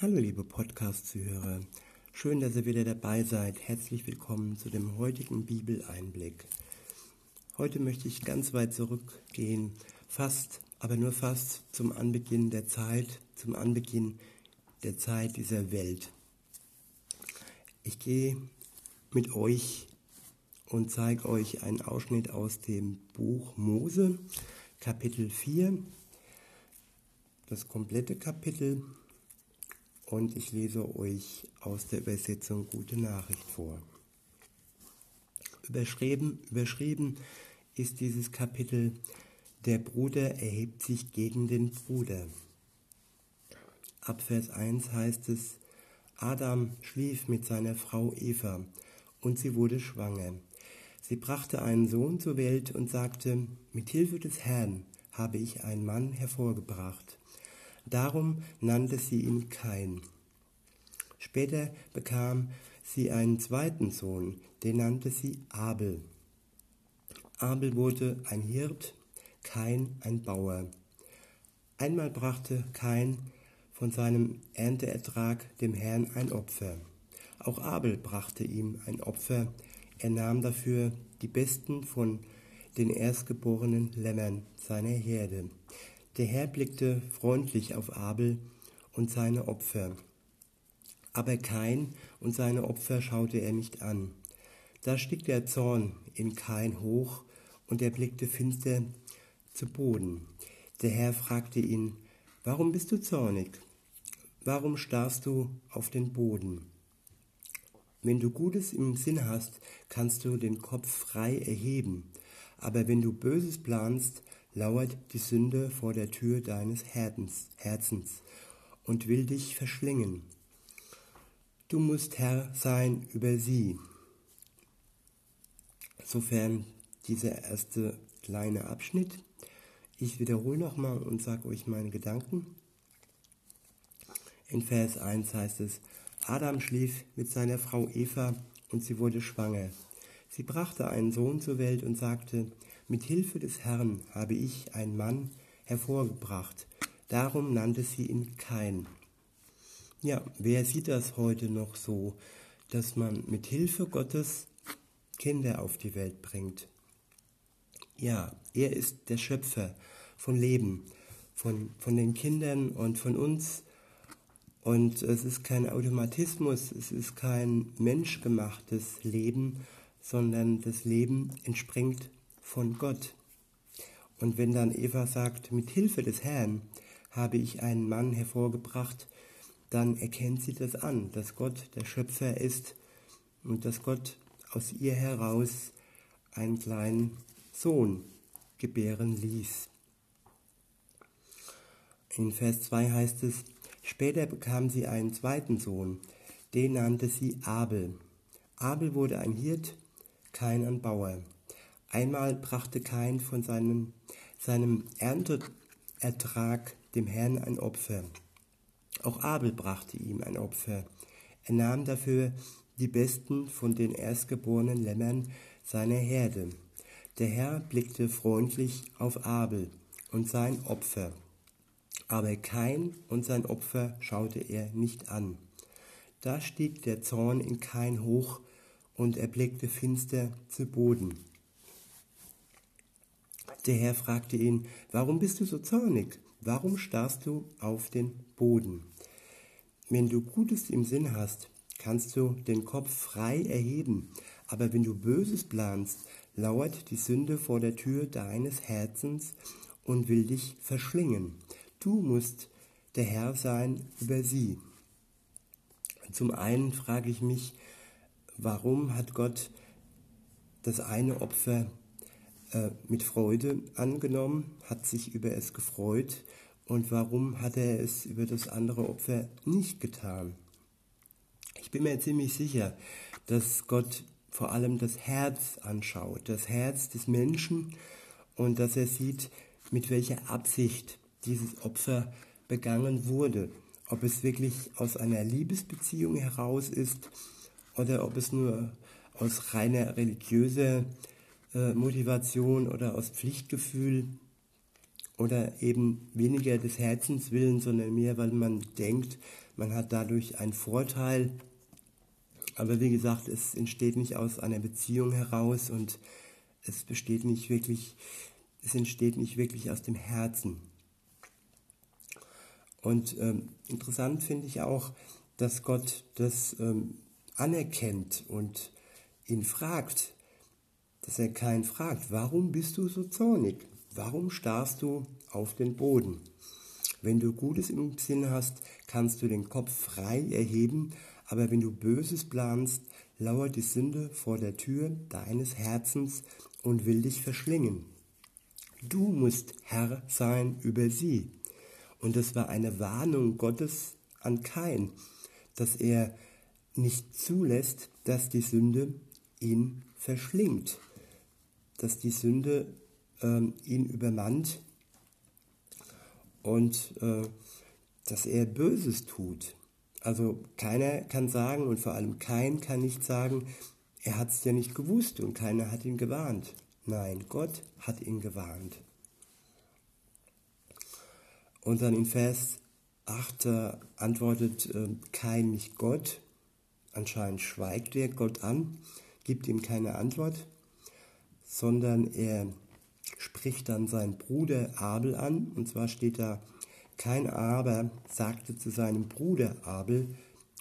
Hallo liebe Podcast-Zuhörer, schön, dass ihr wieder dabei seid. Herzlich willkommen zu dem heutigen Bibeleinblick. Heute möchte ich ganz weit zurückgehen, fast, aber nur fast zum Anbeginn der Zeit, zum Anbeginn der Zeit dieser Welt. Ich gehe mit euch und zeige euch einen Ausschnitt aus dem Buch Mose, Kapitel 4, das komplette Kapitel und ich lese euch aus der Übersetzung Gute Nachricht vor. Überschrieben, überschrieben ist dieses Kapitel Der Bruder erhebt sich gegen den Bruder. Ab Vers 1 heißt es, Adam schlief mit seiner Frau Eva und sie wurde schwanger. Sie brachte einen Sohn zur Welt und sagte, mit Hilfe des Herrn habe ich einen Mann hervorgebracht. Darum nannte sie ihn Kain. Später bekam sie einen zweiten Sohn, den nannte sie Abel. Abel wurde ein Hirt, Kain ein Bauer. Einmal brachte Kain von seinem Ernteertrag dem Herrn ein Opfer. Auch Abel brachte ihm ein Opfer. Er nahm dafür die besten von den erstgeborenen Lämmern seiner Herde. Der Herr blickte freundlich auf Abel und seine Opfer. Aber Kain und seine Opfer schaute er nicht an. Da stieg der Zorn in Kain hoch und er blickte finster zu Boden. Der Herr fragte ihn, warum bist du zornig? Warum starrst du auf den Boden? Wenn du Gutes im Sinn hast, kannst du den Kopf frei erheben. Aber wenn du Böses planst, lauert die Sünde vor der Tür deines Herzens und will dich verschlingen. Du musst Herr sein über sie. Sofern dieser erste kleine Abschnitt. Ich wiederhole nochmal und sage euch meine Gedanken. In Vers 1 heißt es, Adam schlief mit seiner Frau Eva und sie wurde schwanger. Sie brachte einen Sohn zur Welt und sagte, mit Hilfe des Herrn habe ich einen Mann hervorgebracht. Darum nannte sie ihn Kain. Ja, wer sieht das heute noch so, dass man mit Hilfe Gottes Kinder auf die Welt bringt? Ja, er ist der Schöpfer von Leben, von, von den Kindern und von uns. Und es ist kein Automatismus, es ist kein menschgemachtes Leben, sondern das Leben entspringt von Gott. Und wenn dann Eva sagt, mit Hilfe des Herrn habe ich einen Mann hervorgebracht, dann erkennt sie das an, dass Gott der Schöpfer ist und dass Gott aus ihr heraus einen kleinen Sohn gebären ließ. In Vers 2 heißt es, später bekam sie einen zweiten Sohn, den nannte sie Abel. Abel wurde ein Hirt, kein ein Bauer. Einmal brachte Kain von seinem, seinem Ernteertrag dem Herrn ein Opfer. Auch Abel brachte ihm ein Opfer. Er nahm dafür die besten von den erstgeborenen Lämmern seiner Herde. Der Herr blickte freundlich auf Abel und sein Opfer. Aber Kain und sein Opfer schaute er nicht an. Da stieg der Zorn in Kain hoch und er blickte finster zu Boden. Der Herr fragte ihn, warum bist du so zornig? Warum starrst du auf den Boden? Wenn du Gutes im Sinn hast, kannst du den Kopf frei erheben, aber wenn du Böses planst, lauert die Sünde vor der Tür deines Herzens und will dich verschlingen. Du musst der Herr sein über sie. Zum einen frage ich mich, warum hat Gott das eine Opfer äh, mit Freude angenommen, hat sich über es gefreut und warum hat er es über das andere Opfer nicht getan? Ich bin mir ziemlich sicher, dass Gott vor allem das Herz anschaut, das Herz des Menschen und dass er sieht, mit welcher Absicht dieses Opfer begangen wurde. Ob es wirklich aus einer Liebesbeziehung heraus ist oder ob es nur aus reiner religiöser äh, Motivation oder aus Pflichtgefühl oder eben weniger des Herzens willen, sondern mehr, weil man denkt, man hat dadurch einen Vorteil. Aber wie gesagt, es entsteht nicht aus einer Beziehung heraus und es besteht nicht wirklich, es entsteht nicht wirklich aus dem Herzen. Und ähm, interessant finde ich auch, dass Gott das ähm, anerkennt und ihn fragt, dass er keinen fragt, warum bist du so zornig? Warum starrst du auf den Boden? Wenn du Gutes im Sinn hast, kannst du den Kopf frei erheben, aber wenn du Böses planst, lauert die Sünde vor der Tür deines Herzens und will dich verschlingen. Du musst Herr sein über sie. Und es war eine Warnung Gottes an Kain, dass er nicht zulässt, dass die Sünde ihn verschlingt, dass die Sünde äh, ihn übermannt und äh, dass er Böses tut. Also keiner kann sagen und vor allem kein kann nicht sagen, er hat es ja nicht gewusst und keiner hat ihn gewarnt. Nein, Gott hat ihn gewarnt. Und dann in Vers 8 äh, antwortet äh, kein nicht Gott. Anscheinend schweigt er Gott an, gibt ihm keine Antwort, sondern er spricht dann seinen Bruder Abel an. Und zwar steht da, kein Aber sagte zu seinem Bruder Abel,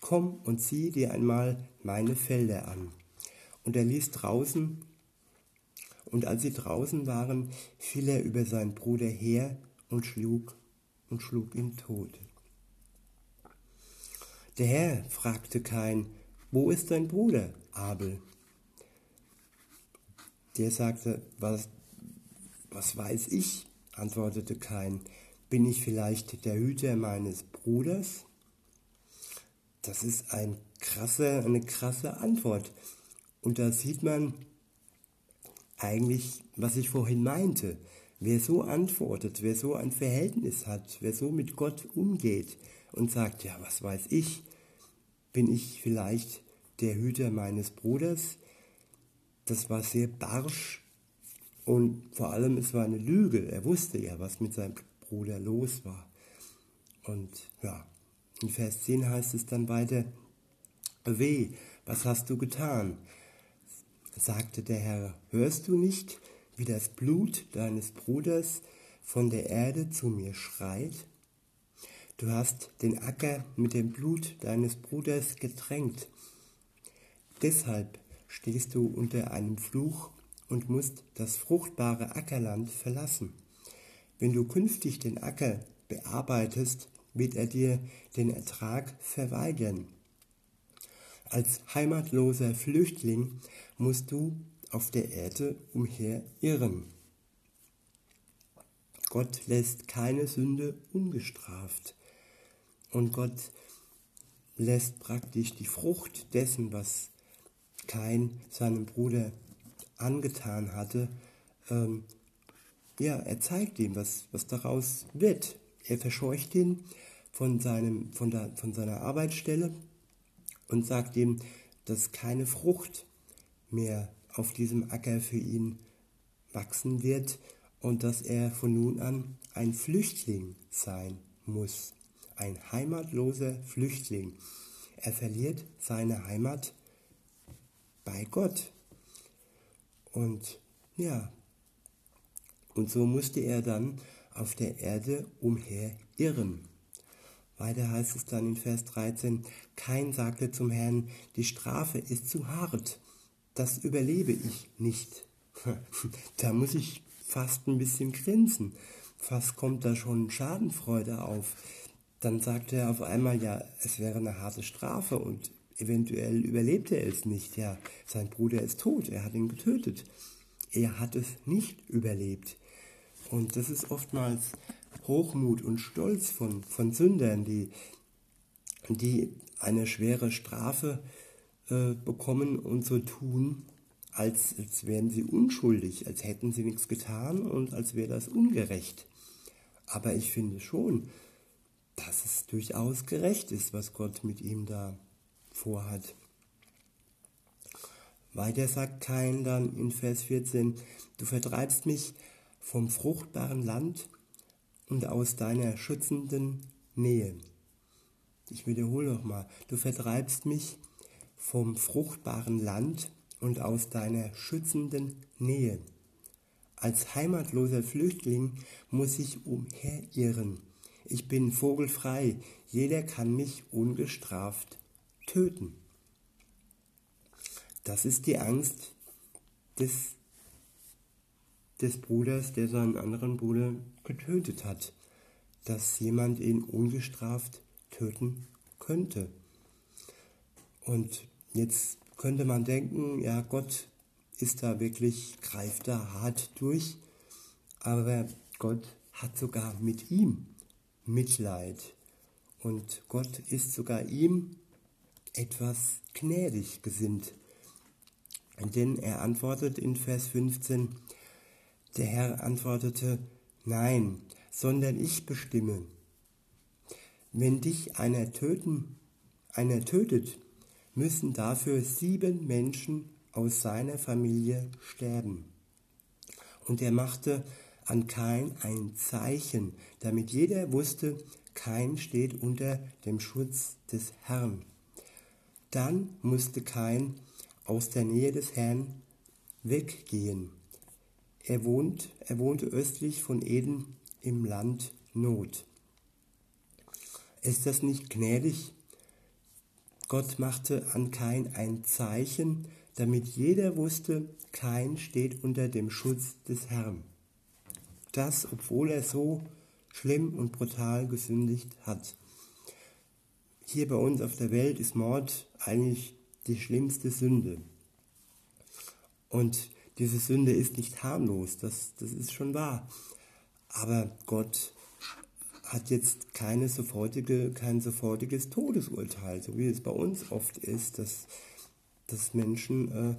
komm und sieh dir einmal meine Felder an. Und er ließ draußen, und als sie draußen waren, fiel er über seinen Bruder her und schlug und schlug ihn tot. Der Herr fragte Kain, wo ist dein Bruder Abel? Der sagte, was, was weiß ich? antwortete Kain. Bin ich vielleicht der Hüter meines Bruders? Das ist ein krasse, eine krasse Antwort. Und da sieht man eigentlich, was ich vorhin meinte. Wer so antwortet, wer so ein Verhältnis hat, wer so mit Gott umgeht und sagt, ja, was weiß ich, bin ich vielleicht der Hüter meines Bruders? Das war sehr barsch und vor allem, es war eine Lüge. Er wusste ja, was mit seinem Bruder los war. Und ja, in Vers 10 heißt es dann weiter, Weh, was hast du getan? sagte der Herr, hörst du nicht, wie das Blut deines Bruders von der Erde zu mir schreit? Du hast den Acker mit dem Blut deines Bruders getränkt. Deshalb stehst du unter einem Fluch und musst das fruchtbare Ackerland verlassen. Wenn du künftig den Acker bearbeitest, wird er dir den Ertrag verweigern. Als heimatloser Flüchtling musst du auf der Erde umherirren. Gott lässt keine Sünde ungestraft. Und Gott lässt praktisch die Frucht dessen, was Kain seinem Bruder angetan hatte, ähm, ja, er zeigt ihm, was, was daraus wird. Er verscheucht ihn von, seinem, von, der, von seiner Arbeitsstelle und sagt ihm, dass keine Frucht mehr auf diesem Acker für ihn wachsen wird und dass er von nun an ein Flüchtling sein muss, ein heimatloser Flüchtling. Er verliert seine Heimat bei Gott. Und ja, und so musste er dann auf der Erde umherirren. Weiter heißt es dann in Vers 13, kein sagte zum Herrn, die Strafe ist zu hart, das überlebe ich nicht. da muss ich fast ein bisschen grinsen. Fast kommt da schon Schadenfreude auf. Dann sagt er auf einmal, ja, es wäre eine harte Strafe und eventuell überlebt er es nicht. Ja, sein Bruder ist tot, er hat ihn getötet. Er hat es nicht überlebt. Und das ist oftmals Hochmut und Stolz von, von Sündern, die, die eine schwere Strafe äh, bekommen und so tun, als, als wären sie unschuldig, als hätten sie nichts getan und als wäre das ungerecht. Aber ich finde schon, dass es durchaus gerecht ist, was Gott mit ihm da vorhat. Weiter sagt Kain dann in Vers 14, du vertreibst mich vom fruchtbaren Land, und aus deiner schützenden Nähe. Ich wiederhole nochmal, du vertreibst mich vom fruchtbaren Land und aus deiner schützenden Nähe. Als heimatloser Flüchtling muss ich umherirren. Ich bin vogelfrei, jeder kann mich ungestraft töten. Das ist die Angst des, des Bruders, der seinen anderen Bruder getötet hat, dass jemand ihn ungestraft töten könnte. Und jetzt könnte man denken, ja, Gott ist da wirklich, greift da hart durch, aber Gott hat sogar mit ihm Mitleid. Und Gott ist sogar ihm etwas gnädig gesinnt. Denn er antwortet in Vers 15, der Herr antwortete, nein, sondern ich bestimme. Wenn dich einer töten, einer tötet, müssen dafür sieben Menschen aus seiner Familie sterben. Und er machte an Kain ein Zeichen, damit jeder wusste, Kain steht unter dem Schutz des Herrn. Dann musste Kain aus der Nähe des Herrn weggehen. Er, wohnt, er wohnte östlich von Eden im Land Not. Ist das nicht gnädig? Gott machte an Kain ein Zeichen, damit jeder wusste, Kain steht unter dem Schutz des Herrn. Das, obwohl er so schlimm und brutal gesündigt hat. Hier bei uns auf der Welt ist Mord eigentlich die schlimmste Sünde. Und diese Sünde ist nicht harmlos, das, das ist schon wahr. Aber Gott hat jetzt keine sofortige, kein sofortiges Todesurteil, so wie es bei uns oft ist, dass, dass Menschen, äh,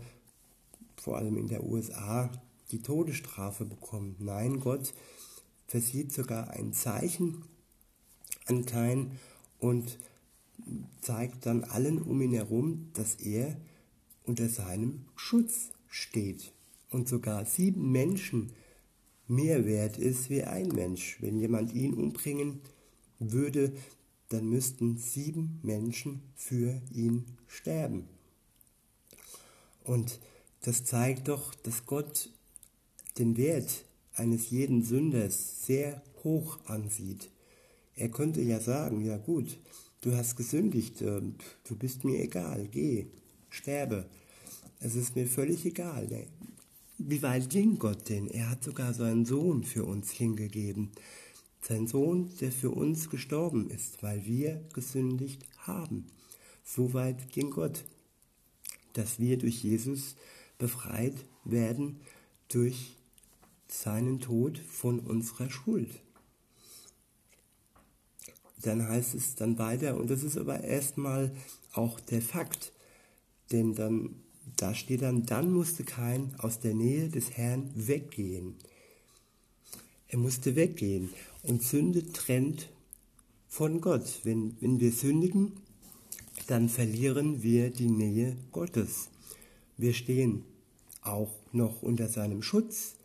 vor allem in der USA, die Todesstrafe bekommen. Nein, Gott versieht sogar ein Zeichen an Kain und zeigt dann allen um ihn herum, dass er unter seinem Schutz steht und sogar sieben Menschen mehr wert ist wie ein Mensch. Wenn jemand ihn umbringen würde, dann müssten sieben Menschen für ihn sterben. Und das zeigt doch, dass Gott den Wert eines jeden Sünders sehr hoch ansieht. Er könnte ja sagen, ja gut, du hast gesündigt, du bist mir egal, geh, sterbe. Es ist mir völlig egal. Wie weit ging Gott denn? Er hat sogar seinen Sohn für uns hingegeben. Sein Sohn, der für uns gestorben ist, weil wir gesündigt haben. So weit ging Gott, dass wir durch Jesus befreit werden durch seinen Tod von unserer Schuld. Dann heißt es dann weiter, und das ist aber erstmal auch der Fakt, denn dann, da steht dann, dann musste kein aus der Nähe des Herrn weggehen. Er musste weggehen und Sünde trennt von Gott. Wenn, wenn wir sündigen, dann verlieren wir die Nähe Gottes. Wir stehen auch noch unter seinem Schutz,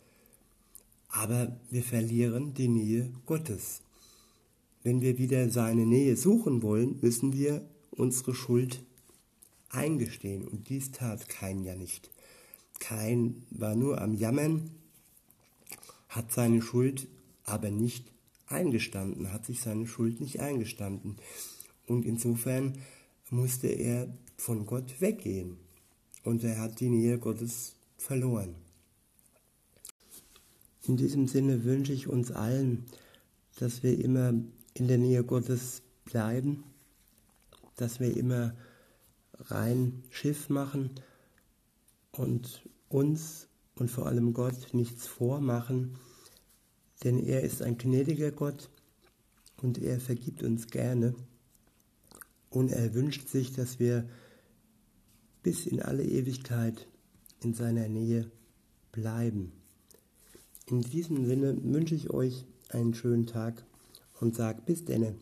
aber wir verlieren die Nähe Gottes. Wenn wir wieder seine Nähe suchen wollen, müssen wir unsere Schuld eingestehen. Und dies tat Kain ja nicht. Kain war nur am Jammern, hat seine Schuld aber nicht eingestanden, hat sich seine Schuld nicht eingestanden. Und insofern musste er von Gott weggehen. Und er hat die Nähe Gottes verloren. In diesem Sinne wünsche ich uns allen, dass wir immer in der Nähe Gottes bleiben, dass wir immer rein Schiff machen und uns und vor allem Gott nichts vormachen, denn er ist ein gnädiger Gott und er vergibt uns gerne und er wünscht sich, dass wir bis in alle Ewigkeit in seiner Nähe bleiben. In diesem Sinne wünsche ich euch einen schönen Tag und sage bis denne.